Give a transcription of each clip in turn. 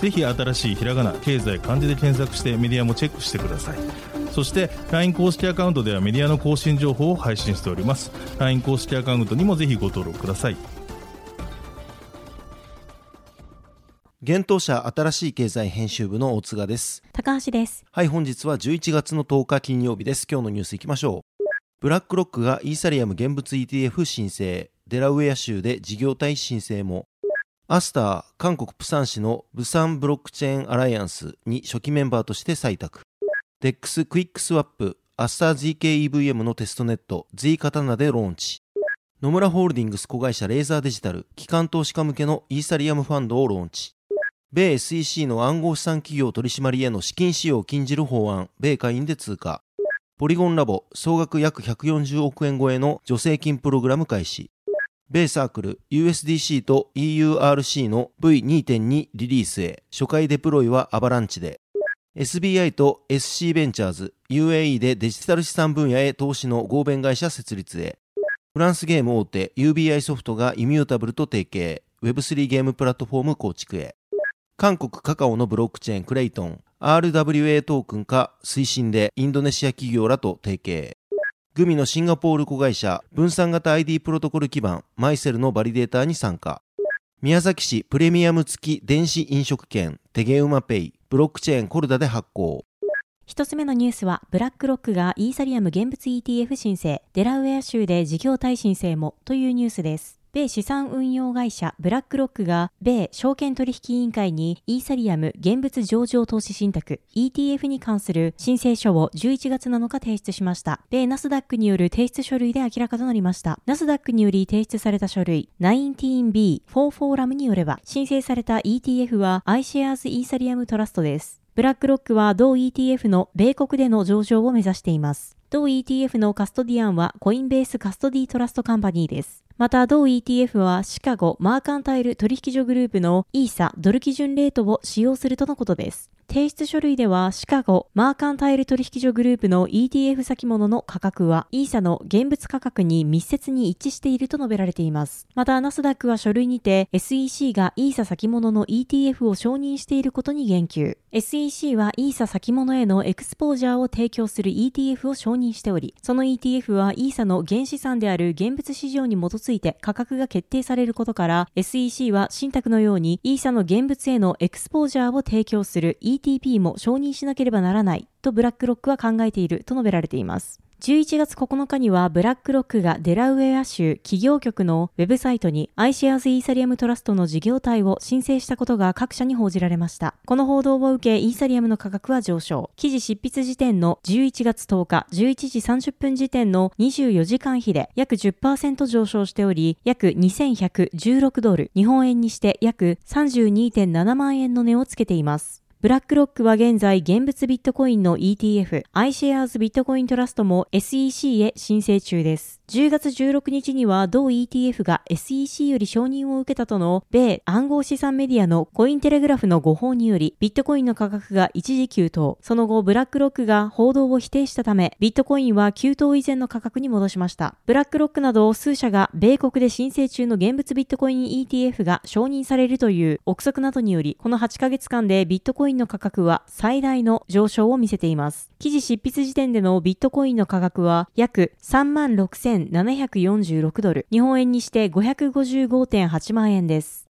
ぜひ新しいひらがな経済漢字で検索してメディアもチェックしてくださいそして LINE 公式アカウントではメディアの更新情報を配信しております LINE 公式アカウントにもぜひご登録ください現当社新しい経済編集部の大塚です。高橋です。はい、本日は11月の10日金曜日です。今日のニュースいきましょう。ブラックロックがイーサリアム現物 ETF 申請、デラウェア州で事業体申請も、アスター、韓国プサン市のブサンブロックチェーンアライアンスに初期メンバーとして採択。デックス、クイックスワップ、アスター ZKEVM のテストネット Z カタナでローンチ。野村ホールディングス子会社レーザーデジタル、機関投資家向けのイーサリアムファンドをローンチ。米 SEC の暗号資産企業取締りへの資金使用を禁じる法案、米下院で通過。ポリゴンラボ、総額約140億円超えの助成金プログラム開始。米サークル、USDC と EURC の V2.2 リリースへ、初回デプロイはアバランチで。SBI と SC ベンチャーズ、UAE でデジタル資産分野へ投資の合弁会社設立へ。フランスゲーム大手 UBI ソフトがイミュータブルと提携、Web3 ゲームプラットフォーム構築へ。韓国カカオのブロックチェーンクレイトン、RWA トークン化推進でインドネシア企業らと提携。グミのシンガポール子会社、分散型 ID プロトコル基盤、マイセルのバリデーターに参加。宮崎市プレミアム付き電子飲食券、テゲウマペイ、ブロックチェーンコルダで発行。一つ目のニュースは、ブラックロックがイーサリアム現物 ETF 申請、デラウェア州で事業体申請もというニュースです。米資産運用会社ブラックロックが米証券取引委員会にイーサリアム現物上場投資信託 ETF に関する申請書を11月7日提出しました。米ナスダックによる提出書類で明らかとなりました。ナスダックにより提出された書類 19B4 フォーラムによれば申請された ETF は iShares イーサリアムトラストです。ブラックロックは同 ETF の米国での上場を目指しています。同 ETF のカストディアンはコインベースカストディトラストカンパニーです。また同 ETF はシカゴマーカンタイル取引所グループのイーサドル基準レートを使用するとのことです。提出書類ではシカゴマーカンタイル取引所グループの ETF 先物の価格はイーサの現物価格に密接に一致していると述べられています。またナスダックは書類にて SEC がイーサ先物の ETF を承認していることに言及。SEC はイーサ先物へのエクスポージャーを提供する ETF を承認しており、その ETF はイーサの原資産である現物市場に基づいて価格が決定されることから、SEC は信託のようにイーサの現物へのエクスポージャーを提供する ETF ETP も承認しなければならないとブラックロックは考えていると述べられています。11月9日にはブラックロックがデラウェア州企業局のウェブサイトに iShares イーサリアムトラストの事業体を申請したことが各社に報じられました。この報道を受けイーサリアムの価格は上昇。記事執筆時点の11月10日11時30分時点の24時間比で約10%上昇しており、約2116ドル、日本円にして約32.7万円の値をつけています。ブラックロックは現在現物ビットコインの ETF、iShares ビットコイントラストも SEC へ申請中です。10月16日には同 ETF が SEC より承認を受けたとの米暗号資産メディアのコインテレグラフの誤報によりビットコインの価格が一時急騰。その後ブラックロックが報道を否定したためビットコインは急騰以前の価格に戻しました。ブラックロックなど数社が米国で申請中の現物ビットコイン ETF が承認されるという憶測などによりこの8ヶ月間でビットコインの価格は最大の上昇を見せています。記事執筆時点でのビットコインの価格は約3万6千36,746ドル、日本円にして555.8万円です。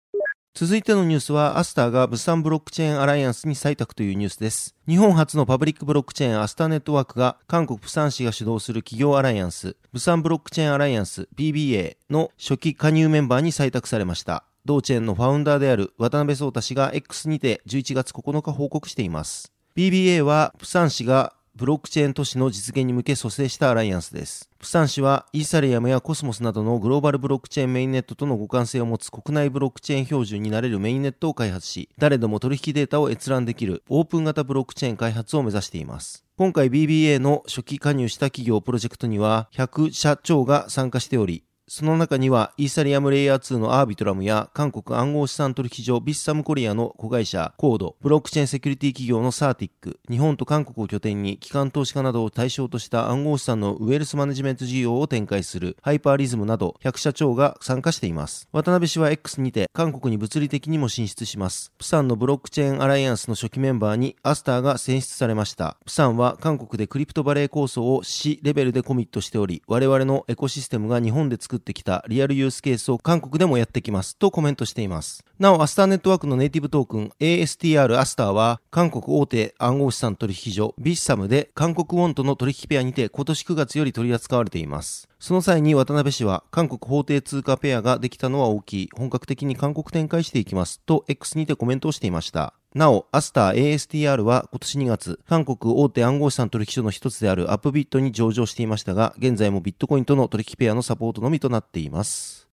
続いてのニュースは、アスターが釜山ブロックチェーンアライアンスに採択というニュースです。日本初のパブリックブロックチェーンアスターネットワークが韓国プサン市が主導する企業アライアンス、釜山ブロックチェーンアライアンス PBA の初期加入メンバーに採択されました。同チェーンのファウンダーである渡辺創太氏が X にて11月9日報告しています。BBA は、プサン市がブロックチェーン都市の実現に向け組成したアライアンスです。プサン市はイーサリアムやコスモスなどのグローバルブロックチェーンメインネットとの互換性を持つ国内ブロックチェーン標準になれるメインネットを開発し、誰でも取引データを閲覧できるオープン型ブロックチェーン開発を目指しています。今回 BBA の初期加入した企業プロジェクトには100社超が参加しており、その中にはイーサリアムレイヤー2のアービトラムや韓国暗号資産取引所ビッサムコリアの子会社コード、ブロックチェーンセキュリティ企業のサーティック、日本と韓国を拠点に機関投資家などを対象とした暗号資産のウェルスマネジメント事業を展開するハイパーリズムなど100社超が参加しています。渡辺氏は X にて韓国に物理的にも進出します。プサンのブロックチェーンアライアンスの初期メンバーにアスターが選出されました。プサンは韓国でクリプトバレー構想を市レベルでコミットしており、我々のエコシステムが日本で作ってきたリアルユースケースを韓国でもやってきますとコメントしています。なお、アスターネットワークのネイティブトークン ASTR アスターは韓国大手暗号資産取引所ビッサムで韓国ウォンとの取引ペアにて今年9月より取り扱われています。その際に渡辺氏は韓国法定通貨ペアができたのは大きい。本格的に韓国展開していきますと X にてコメントをしていました。なお、アスター ASTR は今年2月、韓国大手暗号資産取引所の一つであるアップビットに上場していましたが、現在もビットコインとの取引ペアのサポートのみとなっています。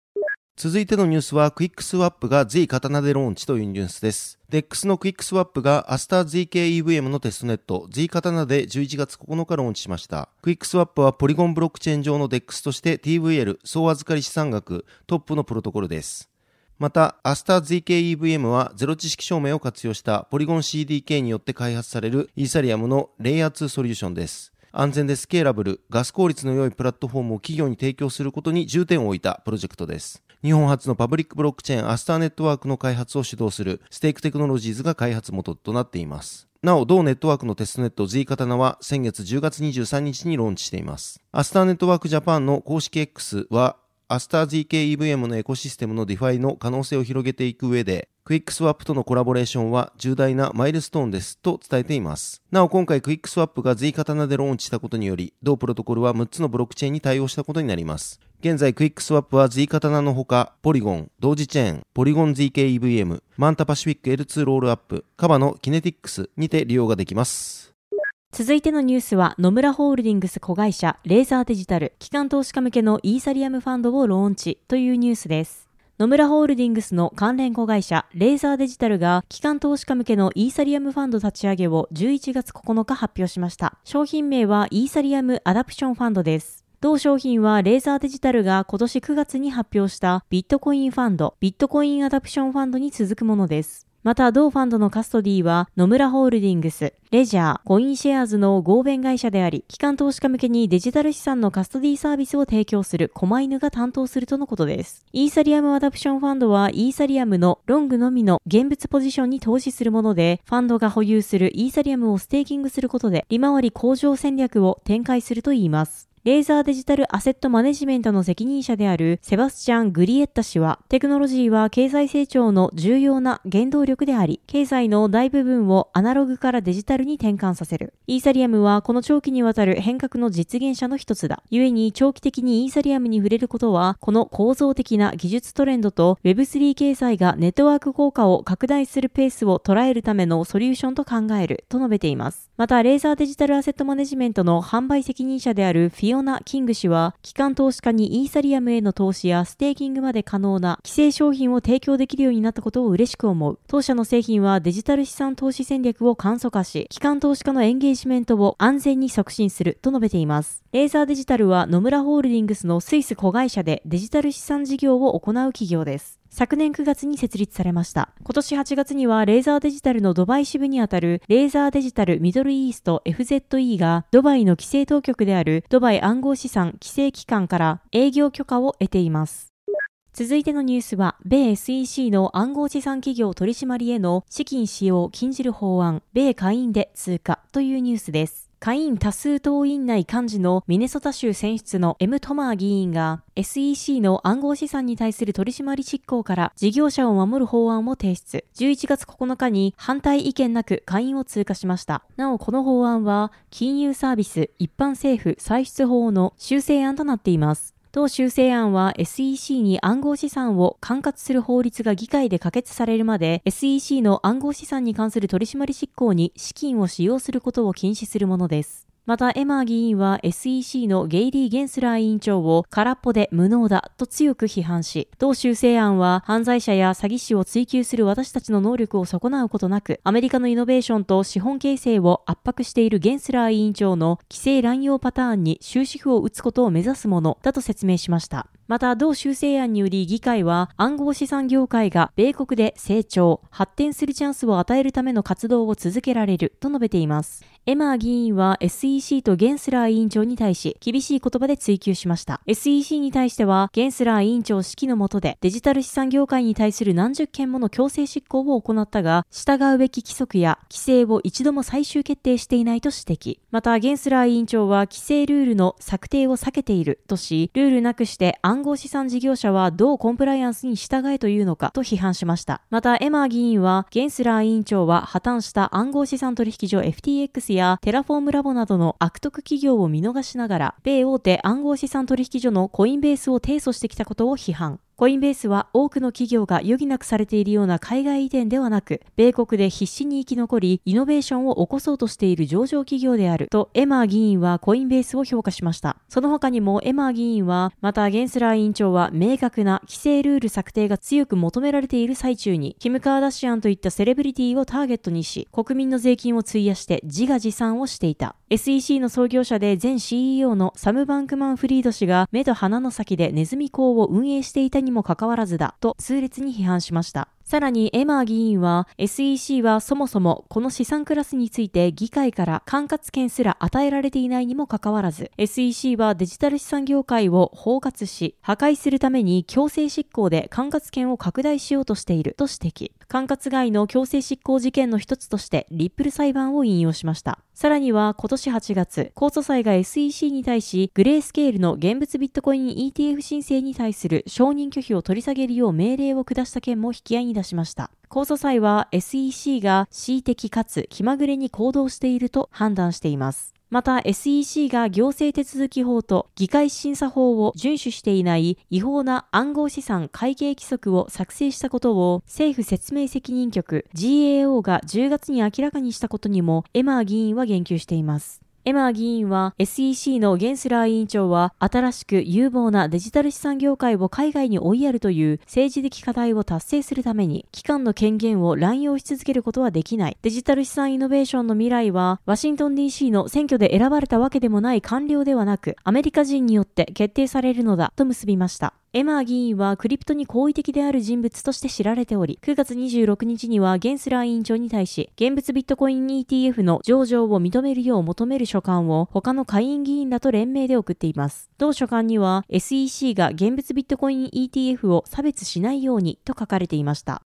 続いてのニュースは、クイックスワップが Z 刀でローンチというニュースです。DEX のクイックスワップがアスター ZKEVM のテストネット Z 刀で11月9日ローンチしました。クイックスワップはポリゴンブロックチェーン上の DEX として TVL 総預かり資産額トップのプロトコルです。また、アスター ZKEVM はゼロ知識証明を活用したポリゴン CDK によって開発されるイーサリアムのレイヤー2ソリューションです。安全でスケーラブル、ガス効率の良いプラットフォームを企業に提供することに重点を置いたプロジェクトです。日本初のパブリックブロックチェーンアスターネットワークの開発を主導するステークテクノロジーズが開発元となっています。なお、同ネットワークのテストネット Z 刀は先月10月23日にローンチしています。アスターネットワークジャパンの公式 X はアスター ZKEVM のエコシステムの DeFi の可能性を広げていく上で、クイックスワップとのコラボレーションは重大なマイルストーンですと伝えています。なお今回クイックスワップが Z 刀でローンチしたことにより、同プロトコルは6つのブロックチェーンに対応したことになります。現在クイックスワップは Z カタナのほか、ポリゴン、ドージチェーン、ポリゴン ZKEVM、マンタパシフィック L2 ロールアップ、カバのキネティックスにて利用ができます。続いてのニュースは野村ホールディングス子会社レーザーデジタル機関投資家向けのイーサリアムファンドをローンチというニュースです。野村ホールディングスの関連子会社レーザーデジタルが機関投資家向けのイーサリアムファンド立ち上げを11月9日発表しました。商品名はイーサリアムアダプションファンドです。同商品はレーザーデジタルが今年9月に発表したビットコインファンド、ビットコインアダプションファンドに続くものです。また、同ファンドのカストディは野村ホールディングス、レジャー、コインシェアーズの合弁会社であり、機関投資家向けにデジタル資産のカストディサービスを提供するコマイヌが担当するとのことです。イーサリアムアダプションファンドはイーサリアムのロングのみの現物ポジションに投資するもので、ファンドが保有するイーサリアムをステーキングすることで利回り向上戦略を展開するといいます。レーザーデジタルアセットマネジメントの責任者であるセバスチャン・グリエッタ氏は、テクノロジーは経済成長の重要な原動力であり、経済の大部分をアナログからデジタルに転換させる。イーサリアムはこの長期にわたる変革の実現者の一つだ。故に長期的にイーサリアムに触れることは、この構造的な技術トレンドと Web3 経済がネットワーク効果を拡大するペースを捉えるためのソリューションと考えると述べています。また、レーザーデジタルアセットマネジメントの販売責任者であるフィオナ・キング氏は、機関投資家にイーサリアムへの投資やステーキングまで可能な規制商品を提供できるようになったことを嬉しく思う。当社の製品はデジタル資産投資戦略を簡素化し、機関投資家のエンゲージメントを安全に促進すると述べています。レーザーデジタルは野村ホールディングスのスイス子会社でデジタル資産事業を行う企業です。昨年9月に設立されました。今年8月にはレーザーデジタルのドバイ支部にあたるレーザーデジタルミドルイースト FZE がドバイの規制当局であるドバイ暗号資産規制機関から営業許可を得ています。続いてのニュースは、米 SEC の暗号資産企業取締りへの資金使用を禁じる法案、米下院で通過というニュースです。下院多数党員内幹事のミネソタ州選出の M. トマー議員が SEC の暗号資産に対する取締り執行から事業者を守る法案を提出。11月9日に反対意見なく下院を通過しました。なお、この法案は金融サービス一般政府歳出法の修正案となっています。同修正案は SEC に暗号資産を管轄する法律が議会で可決されるまで SEC の暗号資産に関する取締執行に資金を使用することを禁止するものです。また、エマー議員は SEC のゲイリー・ゲンスラー委員長を空っぽで無能だと強く批判し、同修正案は犯罪者や詐欺師を追及する私たちの能力を損なうことなく、アメリカのイノベーションと資本形成を圧迫しているゲンスラー委員長の規制乱用パターンに終止符を打つことを目指すものだと説明しました。また、同修正案により議会は暗号資産業界が米国で成長、発展するチャンスを与えるための活動を続けられると述べています。エマー議員は SEC とゲンスラー委員長に対し厳しい言葉で追及しました。SEC に対してはゲンスラー委員長指揮の下でデジタル資産業界に対する何十件もの強制執行を行ったが、従うべき規則や規制を一度も最終決定していないと指摘。また、ゲンスラー委員長は規制ルールの策定を避けているとし、ルールなくして暗号資産事業者はどうコンプライアンスに従えというのかと批判しました。また、エマー議員はゲンスラー委員長は破綻した暗号資産取引所 FTX やテラフォームラボなどの悪徳企業を見逃しながら、米大手暗号資産取引所のコインベースを提訴してきたことを批判。コインベースは多くの企業が余儀なくされているような海外移転ではなく、米国で必死に生き残り、イノベーションを起こそうとしている上場企業であると、エマー議員はコインベースを評価しました。その他にもエマー議員は、またゲンスラー委員長は明確な規制ルール策定が強く求められている最中に、キム・カーダシアンといったセレブリティをターゲットにし、国民の税金を費やして自画自賛をしていた。SEC の創業者で前 CEO のサム・バンクマン・フリード氏が目と鼻の先でネズミ講を運営していたににもかかわらずだと痛烈に批判しました。さらにエマー議員は SEC はそもそもこの資産クラスについて議会から管轄権すら与えられていないにもかかわらず SEC はデジタル資産業界を包括し破壊するために強制執行で管轄権を拡大しようとしていると指摘。管轄外の強制執行事件の一つとしてリップル裁判を引用しました。さらには今年8月、控訴裁が SEC に対し、グレースケールの現物ビットコイン ETF 申請に対する承認拒否を取り下げるよう命令を下した件も引き合いに出出しました。控訴裁は SEC が恣意的かつ気まぐれに行動していると判断しています。また SEC が行政手続き法と議会審査法を遵守していない違法な暗号資産会計規則を作成したことを政府説明責任局 GAO が10月に明らかにしたことにもエマー議員は言及しています。エマー議員は SEC のゲンスラー委員長は新しく有望なデジタル資産業界を海外に追いやるという政治的課題を達成するために機関の権限を乱用し続けることはできない。デジタル資産イノベーションの未来はワシントン DC の選挙で選ばれたわけでもない官僚ではなくアメリカ人によって決定されるのだと結びました。エマー議員はクリプトに好意的である人物として知られており、9月26日にはゲンスラー委員長に対し、現物ビットコイン ETF の上場を認めるよう求める書簡を他の下院議員らと連名で送っています。同書簡には SEC が現物ビットコイン ETF を差別しないようにと書かれていました。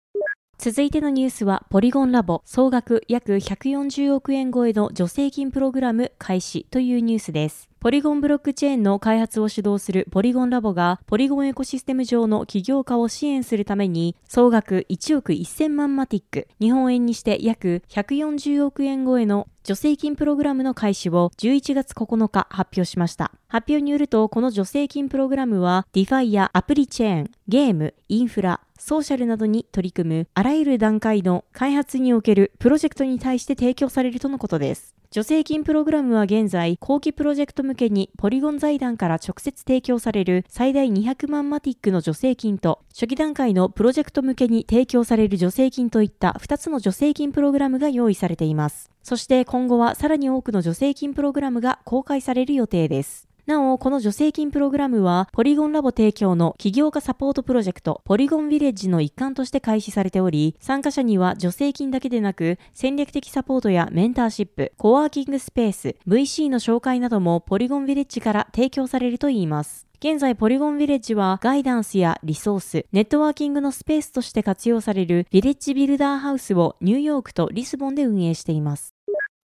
続いてのニュースは、ポリゴンラボ総額約140億円超えの助成金プログラム開始というニュースです。ポリゴンブロックチェーンの開発を主導するポリゴンラボが、ポリゴンエコシステム上の起業家を支援するために、総額1億1000万マティック、日本円にして約140億円超えの助成金プログラムの開始を11月9日発表しました。発表によると、この助成金プログラムは、ディファイやアプリチェーン、ゲーム、インフラ、ソーシャルなどに取り組むあらゆる段階の開発におけるプロジェクトに対して提供されるとのことです。助成金プログラムは現在、後期プロジェクト向けにポリゴン財団から直接提供される最大200万マティックの助成金と、初期段階のプロジェクト向けに提供される助成金といった2つの助成金プログラムが用意されています。そして今後はさらに多くの助成金プログラムが公開される予定です。なお、この助成金プログラムは、ポリゴンラボ提供の起業家サポートプロジェクト、ポリゴンヴィレッジの一環として開始されており、参加者には助成金だけでなく、戦略的サポートやメンターシップ、コワーキングスペース、VC の紹介などもポリゴンヴィレッジから提供されるといいます。現在、ポリゴンヴィレッジはガイダンスやリソース、ネットワーキングのスペースとして活用されるヴィレッジビルダーハウスをニューヨークとリスボンで運営しています。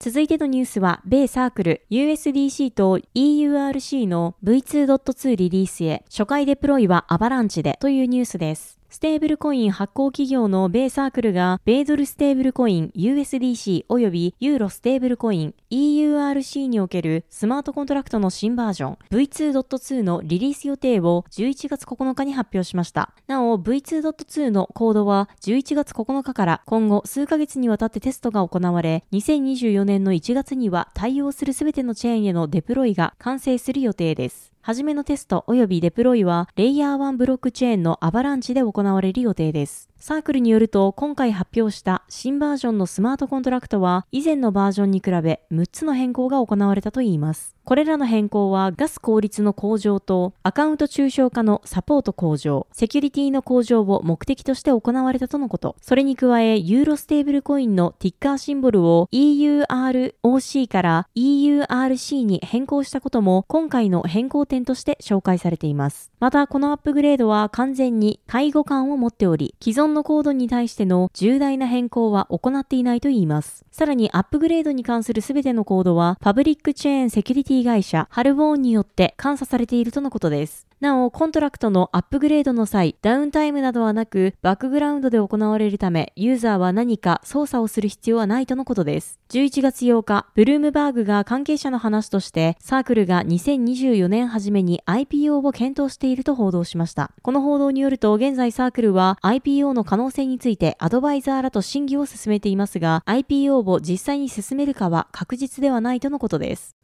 続いてのニュースは、米サークル USDC と EURC の V2.2 リリースへ初回デプロイはアバランチでというニュースです。ステーブルコイン発行企業の米サークルが、米ドルステーブルコイン USDC 及びユーロステーブルコイン EURC におけるスマートコントラクトの新バージョン V2.2 のリリース予定を11月9日に発表しました。なお V2.2 のコードは11月9日から今後数ヶ月にわたってテストが行われ、2024年の1月には対応するすべてのチェーンへのデプロイが完成する予定です。はじめのテスト及びデプロイは、レイヤー1ブロックチェーンのアバランチで行われる予定です。サークルによると、今回発表した新バージョンのスマートコントラクトは、以前のバージョンに比べ6つの変更が行われたといいます。これらの変更は、ガス効率の向上と、アカウント抽象化のサポート向上、セキュリティの向上を目的として行われたとのこと。それに加え、ユーロステーブルコインのティッカーシンボルを EUROC から EURC に変更したことも、今回の変更点として紹介されています。また、このアップグレードは完全に下位互換を持っており、既存のコードに対しての重大な変更は行っていないといいます。さらにアップグレードに関する全てのコードは、パブリックチェーンセキュリティ会社ハルボーンによって監査されているとのことです。なお、コントラクトのアップグレードの際、ダウンタイムなどはなく、バックグラウンドで行われるため、ユーザーは何か操作をする必要はないとのことです。11月8日、ブルームバーグが関係者の話として、サークルが2024年初めに IPO を検討していると報道しました。この報道によると、現在サークルは IPO の可能性についてアドバイザーらと審議を進めていますが、IPO を実際に進めるかは確実ではないとのことです。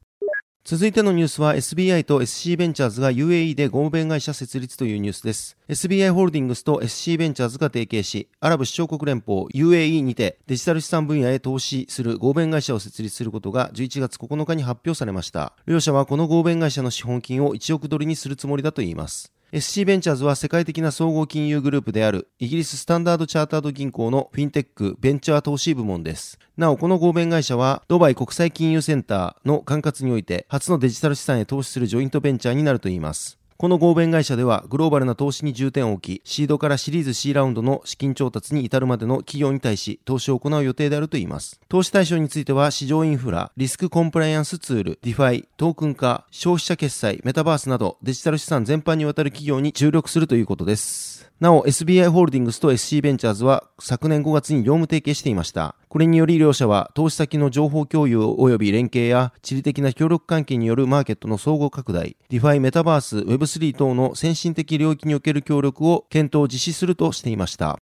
続いてのニュースは SBI と SC ベンチャーズが UAE で合弁会社設立というニュースです。SBI ホールディングスと SC ベンチャーズが提携し、アラブ首長国連邦 UAE にてデジタル資産分野へ投資する合弁会社を設立することが11月9日に発表されました。両社はこの合弁会社の資本金を1億ドルにするつもりだといいます。SC ベンチャーズは世界的な総合金融グループであるイギリススタンダードチャータード銀行のフィンテックベンチャー投資部門です。なお、この合弁会社はドバイ国際金融センターの管轄において初のデジタル資産へ投資するジョイントベンチャーになるといいます。この合弁会社ではグローバルな投資に重点を置き、シードからシリーズ C ラウンドの資金調達に至るまでの企業に対し投資を行う予定であるといいます。投資対象については市場インフラ、リスクコンプライアンスツール、 DeFi、トークン化、消費者決済、メタバースなどデジタル資産全般にわたる企業に注力するということです。なお、SBI ホールディングスと SC ベンチャーズは昨年5月に業務提携していました。これにより両社は投資先の情報共有及び連携や地理的な協力関係によるマーケットの総合拡大、 DeFi メタバース、Web3 等の先進的領域における協力を検討実施するとしていました。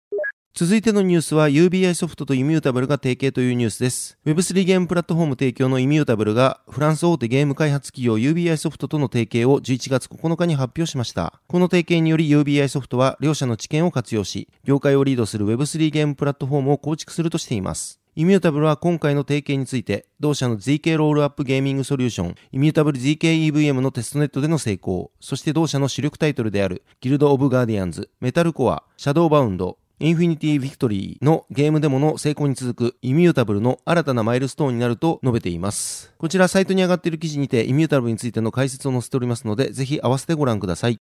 続いてのニュースは UBI ソフトとイミュータブルが提携というニュースです。Web3 ゲームプラットフォーム提供のイミュータブルがフランス大手ゲーム開発企業 UBI ソフトとの提携を11月9日に発表しました。この提携により UBI ソフトは両社の知見を活用し、業界をリードする Web3 ゲームプラットフォームを構築するとしています。イミュータブルは今回の提携について、同社の ZK ロールアップゲーミングソリューション、イミュータブル ZKEVM のテストネットでの成功、そして同社の主力タイトルである、ギルド・オブ・ガーディアンズ、メタルコア、シャドウバウンド、インフィニティ・ビクトリーのゲームデモの成功に続くイミュータブルの新たなマイルストーンになると述べています。こちらサイトに上がっている記事にてイミュータブルについての解説を載せておりますので、ぜひ合わせてご覧ください。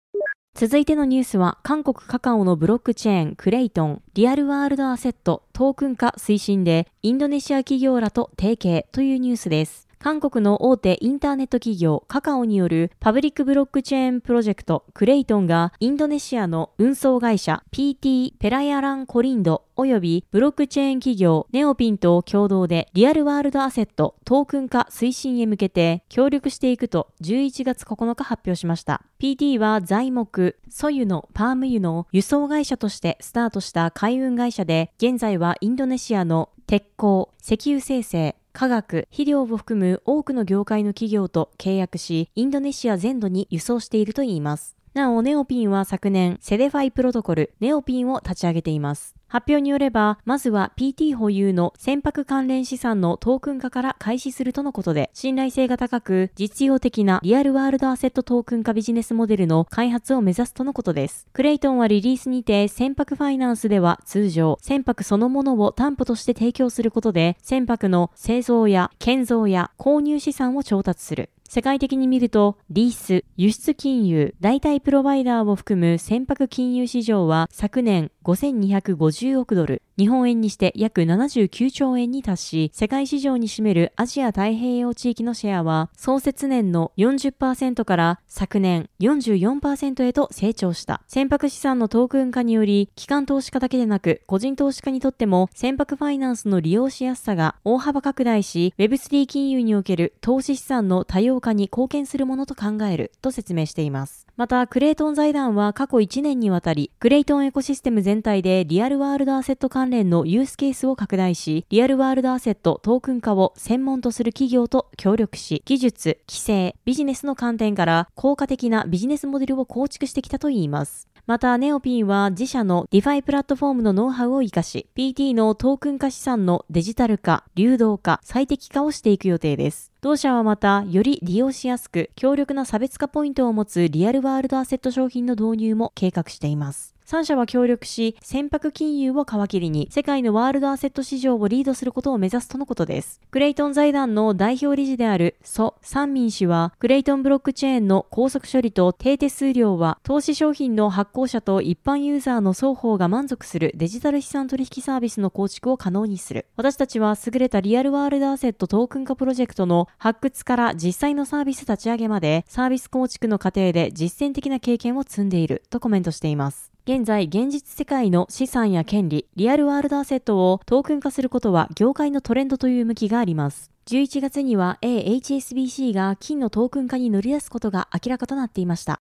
続いてのニュースは、韓国カカオのブロックチェーン、クレイトン、 Real World Asset、トークン化推進で、インドネシア企業らと提携というニュースです。韓国の大手インターネット企業カカオによるパブリックブロックチェーンプロジェクトクレイトンがインドネシアの運送会社 PT ペラヤランコリンド及びブロックチェーン企業ネオピンと共同で Real World Asset トークン化推進へ向けて協力していくと11月9日発表しました。PT は材木、ソユのパーム油の輸送会社としてスタートした海運会社で現在はインドネシアの鉄鋼、石油精製、化学、肥料を含む多くの業界の企業と契約し、インドネシア全土に輸送しているといいます。なお、ネオピンは昨年、セデファイプロトコル、ネオピンを立ち上げています。発表によれば、まずは PT 保有の船舶関連資産のトークン化から開始するとのことで、信頼性が高く、実用的なリアルワールドアセットトークン化ビジネスモデルの開発を目指すとのことです。クレイトンはリリースにて、船舶ファイナンスでは通常、船舶そのものを担保として提供することで、船舶の製造や建造や購入資産を調達する。世界的に見ると、リース、輸出金融、代替プロバイダーを含む船舶金融市場は昨年5250億ドル、日本円にして約79兆円に達し、世界市場に占めるアジア太平洋地域のシェアは、創設年の40%から昨年44%へと成長した。船舶資産のトークン化により、機関投資家だけでなく、個人投資家にとっても船舶ファイナンスの利用しやすさが大幅拡大し、Web3 金融における投資資産の多様化に貢献するものと考えると説明しています。また、クレイトン財団は過去1年にわたり、クレイトンエコシステム全全体でリアルワールドアセット関連のユースケースを拡大し、リアルワールドアセットトークン化を専門とする企業と協力し、技術、規制、ビジネスの観点から効果的なビジネスモデルを構築してきたといいます。また、ネオピンは自社の DeFi プラットフォームのノウハウを活かし、PT のトークン化資産のデジタル化、流動化、最適化をしていく予定です。同社はまた、より利用しやすく、強力な差別化ポイントを持つリアルワールドアセット商品の導入も計画しています。3社は協力し、船舶金融を皮切りに世界のワールドアセット市場をリードすることを目指すとのことです。クレイトン財団の代表理事であるソ・サンミン氏は、クレイトンブロックチェーンの高速処理と低手数料は、投資商品の発行者と一般ユーザーの双方が満足するデジタル資産取引サービスの構築を可能にする。私たちは優れたリアルワールドアセットトークン化プロジェクトの発掘から実際のサービス立ち上げまで、サービス構築の過程で実践的な経験を積んでいるとコメントしています。現在、現実世界の資産や権利、 Real World Asset をトークン化することは業界のトレンドという向きがあります。11月には AHSBC が金のトークン化に乗り出すことが明らかとなっていました。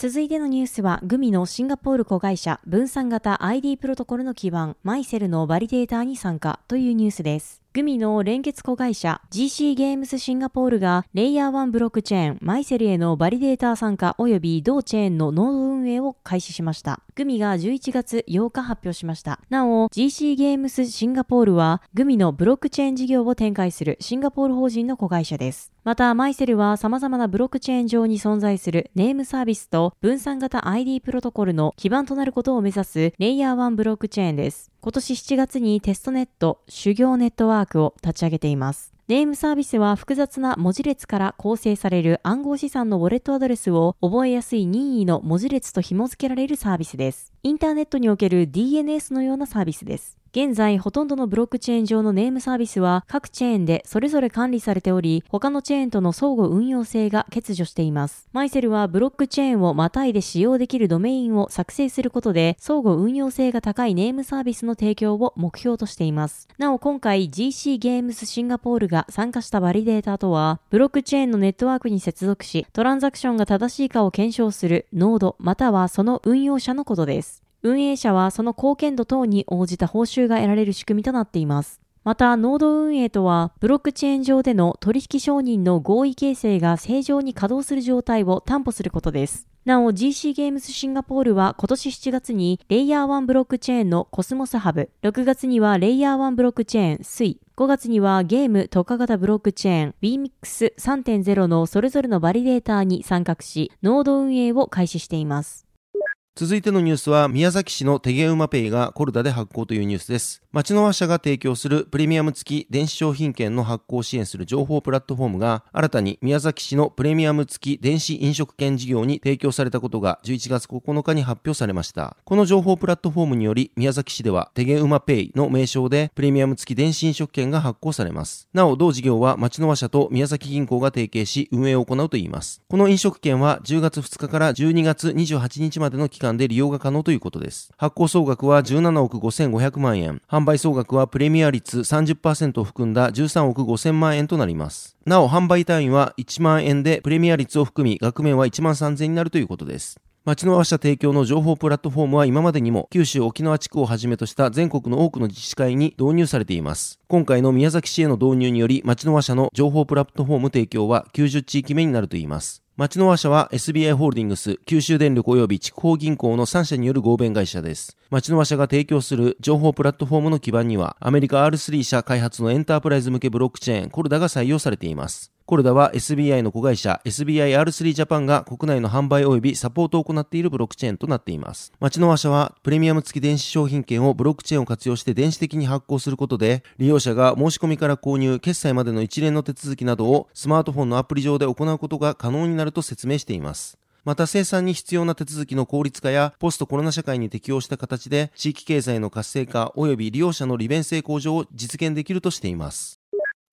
続いてのニュースは、グミのシンガポール子会社分散型 ID プロトコルの基盤、マイセルのバリデーターに参加というニュースです。グミの連結子会社 GC ゲームズシンガポールがレイヤー1ブロックチェーンマイセルへのバリデーター参加及び同チェーンのノード運営を開始しました。グミが11月8日発表しました。なお、GC ゲームズシンガポールはグミのブロックチェーン事業を展開するシンガポール法人の子会社です。また、マイセルは様々なブロックチェーン上に存在するネームサービスと分散型 ID プロトコルの基盤となることを目指すレイヤー1ブロックチェーンです。今年7月にテストネット、修行ネットワークを立ち上げています。ネームサービスは複雑な文字列から構成される暗号資産のウォレットアドレスを覚えやすい任意の文字列と紐付けられるサービスです。インターネットにおける DNS のようなサービスです。現在、ほとんどのブロックチェーン上のネームサービスは各チェーンでそれぞれ管理されており、他のチェーンとの相互運用性が欠如しています。マイセルはブロックチェーンをまたいで使用できるドメインを作成することで、相互運用性が高いネームサービスの提供を目標としています。なお、今回 GC ゲームズシンガポールが参加したバリデータとは、ブロックチェーンのネットワークに接続し、トランザクションが正しいかを検証するノードまたはその運用者のことです。運営者はその貢献度等に応じた報酬が得られる仕組みとなっています。また、ノード運営とは、ブロックチェーン上での取引承認の合意形成が正常に稼働する状態を担保することです。なお、GC ゲームズシンガポールは今年7月にレイヤー1ブロックチェーンのコスモスハブ、6月にはレイヤー1ブロックチェーンスイ、5月にはゲーム特化型ブロックチェーン WEMIX3.0 のそれぞれのバリデーターに参画し、ノード運営を開始しています。続いてのニュースは、宮崎市のてげうまペイが Corda で発行というニュースです。まちのわ社が提供するプレミアム付き電子商品券の発行を支援する情報プラットフォームが、新たに宮崎市のプレミアム付き電子飲食券事業に提供されたことが11月9日に発表されました。この情報プラットフォームにより、宮崎市ではてげうまペイの名称でプレミアム付き電子飲食券が発行されます。なお、同事業はまちのわ社と宮崎銀行が提携し運営を行うといいます。この飲食券は10月2日から12月28日までの期間で利用が可能ということです。発行総額は17億5500万円。販売総額はプレミア率30%を含んだ13億5000万円となります。なお、販売単位は1万円でプレミア率を含み、額面は1万3000円になるということです。町の和社提供の情報プラットフォームは今までにも九州沖縄地区をはじめとした全国の多くの自治会に導入されています。今回の宮崎市への導入により町の和社の情報プラットフォーム提供は90地域目になるといいます。町の和社は SBI ホールディングス、九州電力及び地方銀行の3社による合弁会社です。町の和社が提供する情報プラットフォームの基盤には、アメリカ R3 社開発のエンタープライズ向けブロックチェーン、コルダが採用されています。コルダは SBI の子会社 SBIR3 ジャパンが国内の販売及びサポートを行っているブロックチェーンとなっています。町の和社はプレミアム付き電子商品券をブロックチェーンを活用して電子的に発行することで、利用者が申し込みから購入、決済までの一連の手続きなどをスマートフォンのアプリ上で行うことが可能になると説明しています。また生産に必要な手続きの効率化やポストコロナ社会に適応した形で地域経済の活性化及び利用者の利便性向上を実現できるとしています。